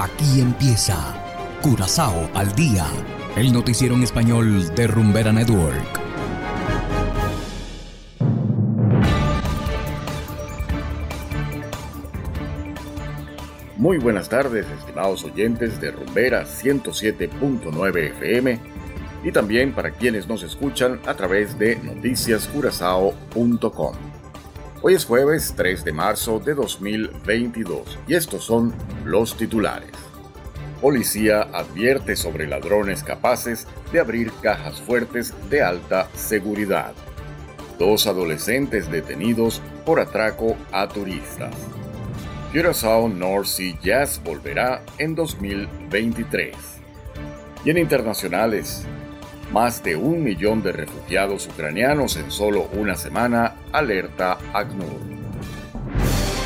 Aquí empieza Curazao al día, el noticiero en español de Rumbera Network. Muy buenas tardes, estimados oyentes de Rumbera 107.9 FM y también para quienes nos escuchan a través de noticiascurazao.com. Hoy es jueves 3 de marzo de 2022 y estos son los titulares. Policía advierte sobre ladrones capaces de abrir cajas fuertes de alta seguridad. Dos adolescentes detenidos por atraco a turistas. Curaçao North Sea Jazz volverá en 2023. Y en internacionales, más de un millón de refugiados ucranianos en solo una semana, alerta ACNUR.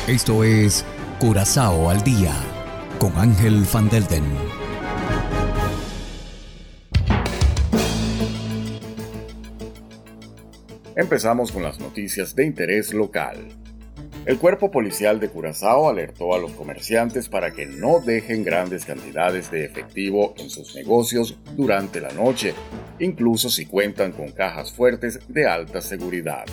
Esto es Curazao al Día con Ángel Van Delden. Empezamos con las noticias de interés local. El cuerpo policial de Curazao alertó a los comerciantes para que no dejen grandes cantidades de efectivo en sus negocios durante la noche, incluso si cuentan con cajas fuertes de alta seguridad.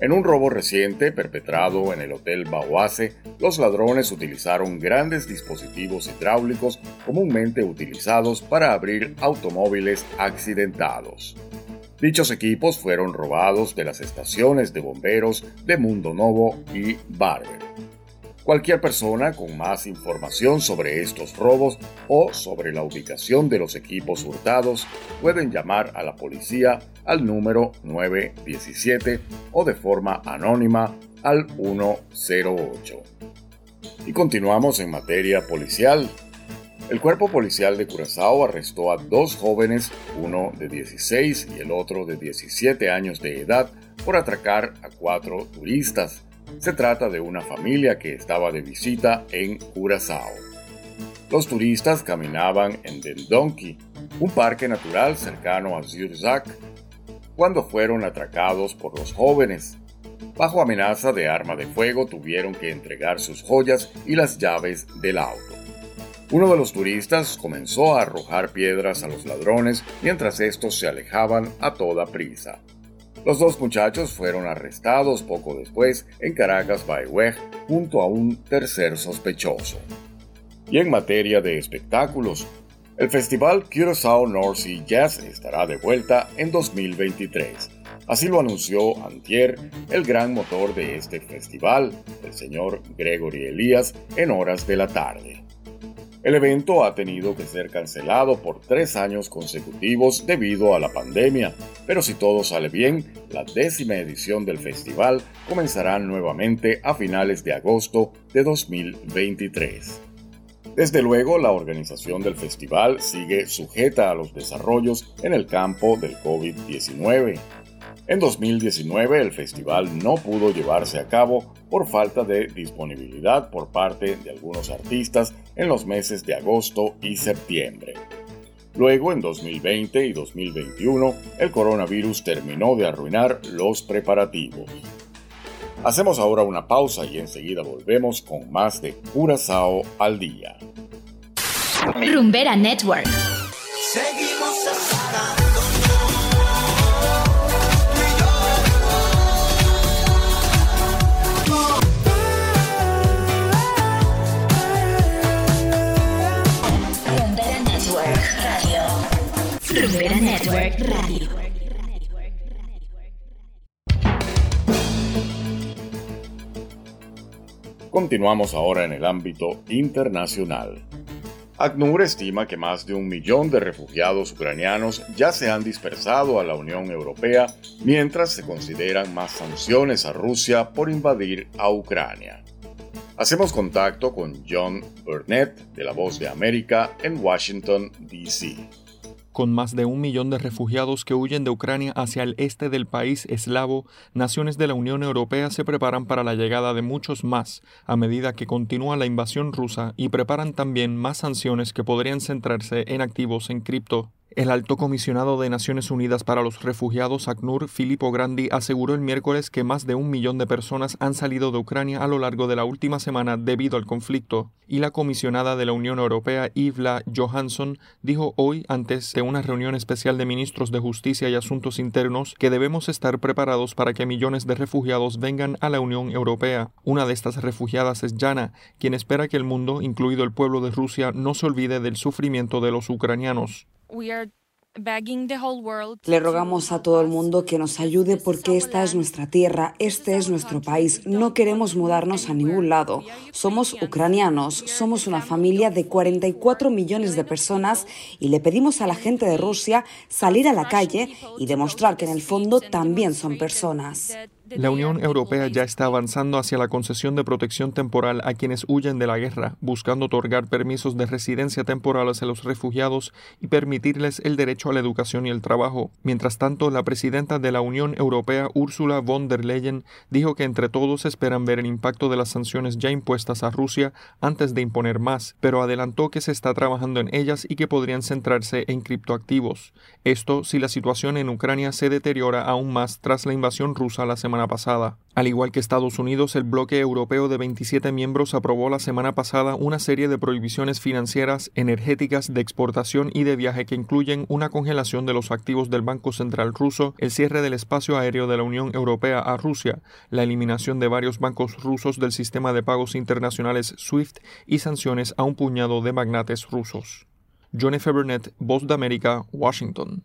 En un robo reciente perpetrado en el Hotel Bauase, los ladrones utilizaron grandes dispositivos hidráulicos comúnmente utilizados para abrir automóviles accidentados. Dichos equipos fueron robados de las estaciones de bomberos de Mundo Novo y Barber. Cualquier persona con más información sobre estos robos o sobre la ubicación de los equipos hurtados pueden llamar a la policía al número 917 o de forma anónima al 108. Y continuamos en materia policial. El cuerpo policial de Curazao arrestó a dos jóvenes, uno de 16 y el otro de 17 años de edad, por atracar a cuatro turistas. Se trata de una familia que estaba de visita en Curazao. Los turistas caminaban en Dendonki, un parque natural cercano a Zurzac, cuando fueron atracados por los jóvenes. Bajo amenaza de arma de fuego tuvieron que entregar sus joyas y las llaves del auto. Uno de los turistas comenzó a arrojar piedras a los ladrones mientras estos se alejaban a toda prisa. Los dos muchachos fueron arrestados poco después en Caracas Bayweg junto a un tercer sospechoso. Y en materia de espectáculos, el festival Curaçao North Sea Jazz estará de vuelta en 2023. Así lo anunció Antier, el gran motor de este festival, el señor Gregory Elías, en horas de la tarde. El evento ha tenido que ser cancelado por tres años consecutivos debido a la pandemia, pero si todo sale bien, la décima edición del festival comenzará nuevamente a finales de agosto de 2023. Desde luego, la organización del festival sigue sujeta a los desarrollos en el campo del COVID-19. En 2019 el festival no pudo llevarse a cabo por falta de disponibilidad por parte de algunos artistas en los meses de agosto y septiembre. Luego, en 2020 y 2021, el coronavirus terminó de arruinar los preparativos. Hacemos ahora una pausa y enseguida volvemos con más de Curazao al día. Rumbera Network. Continuamos ahora en el ámbito internacional. ACNUR estima que más de un millón de refugiados ucranianos ya se han dispersado a la Unión Europea mientras se consideran más sanciones a Rusia por invadir a Ucrania. Hacemos contacto con John Burnett de La Voz de América en Washington, D.C con más de un millón de refugiados que huyen de Ucrania hacia el este del país eslavo, naciones de la Unión Europea se preparan para la llegada de muchos más a medida que continúa la invasión rusa y preparan también más sanciones que podrían centrarse en activos en cripto. El alto comisionado de Naciones Unidas para los Refugiados, ACNUR, Filippo Grandi, aseguró el miércoles que más de un millón de personas han salido de Ucrania a lo largo de la última semana debido al conflicto. Y la comisionada de la Unión Europea, Yvla Johansson, dijo hoy, antes de una reunión especial de ministros de Justicia y Asuntos Internos, que debemos estar preparados para que millones de refugiados vengan a la Unión Europea. Una de estas refugiadas es Yana, quien espera que el mundo, incluido el pueblo de Rusia, no se olvide del sufrimiento de los ucranianos. Le rogamos a todo el mundo que nos ayude porque esta es nuestra tierra, este es nuestro país. No queremos mudarnos a ningún lado. Somos ucranianos, somos una familia de 44 millones de personas y le pedimos a la gente de Rusia salir a la calle y demostrar que en el fondo también son personas. La Unión Europea ya está avanzando hacia la concesión de protección temporal a quienes huyen de la guerra, buscando otorgar permisos de residencia temporales a los refugiados y permitirles el derecho a la educación y el trabajo. Mientras tanto, la presidenta de la Unión Europea, Ursula von der Leyen, dijo que entre todos esperan ver el impacto de las sanciones ya impuestas a Rusia antes de imponer más, pero adelantó que se está trabajando en ellas y que podrían centrarse en criptoactivos. Esto si la situación en Ucrania se deteriora aún más tras la invasión rusa la semana pasada. Al igual que Estados Unidos, el bloque europeo de 27 miembros aprobó la semana pasada una serie de prohibiciones financieras, energéticas, de exportación y de viaje que incluyen una congelación de los activos del Banco Central ruso, el cierre del espacio aéreo de la Unión Europea a Rusia, la eliminación de varios bancos rusos del sistema de pagos internacionales SWIFT y sanciones a un puñado de magnates rusos. F. Burnett, Voz de América, Washington.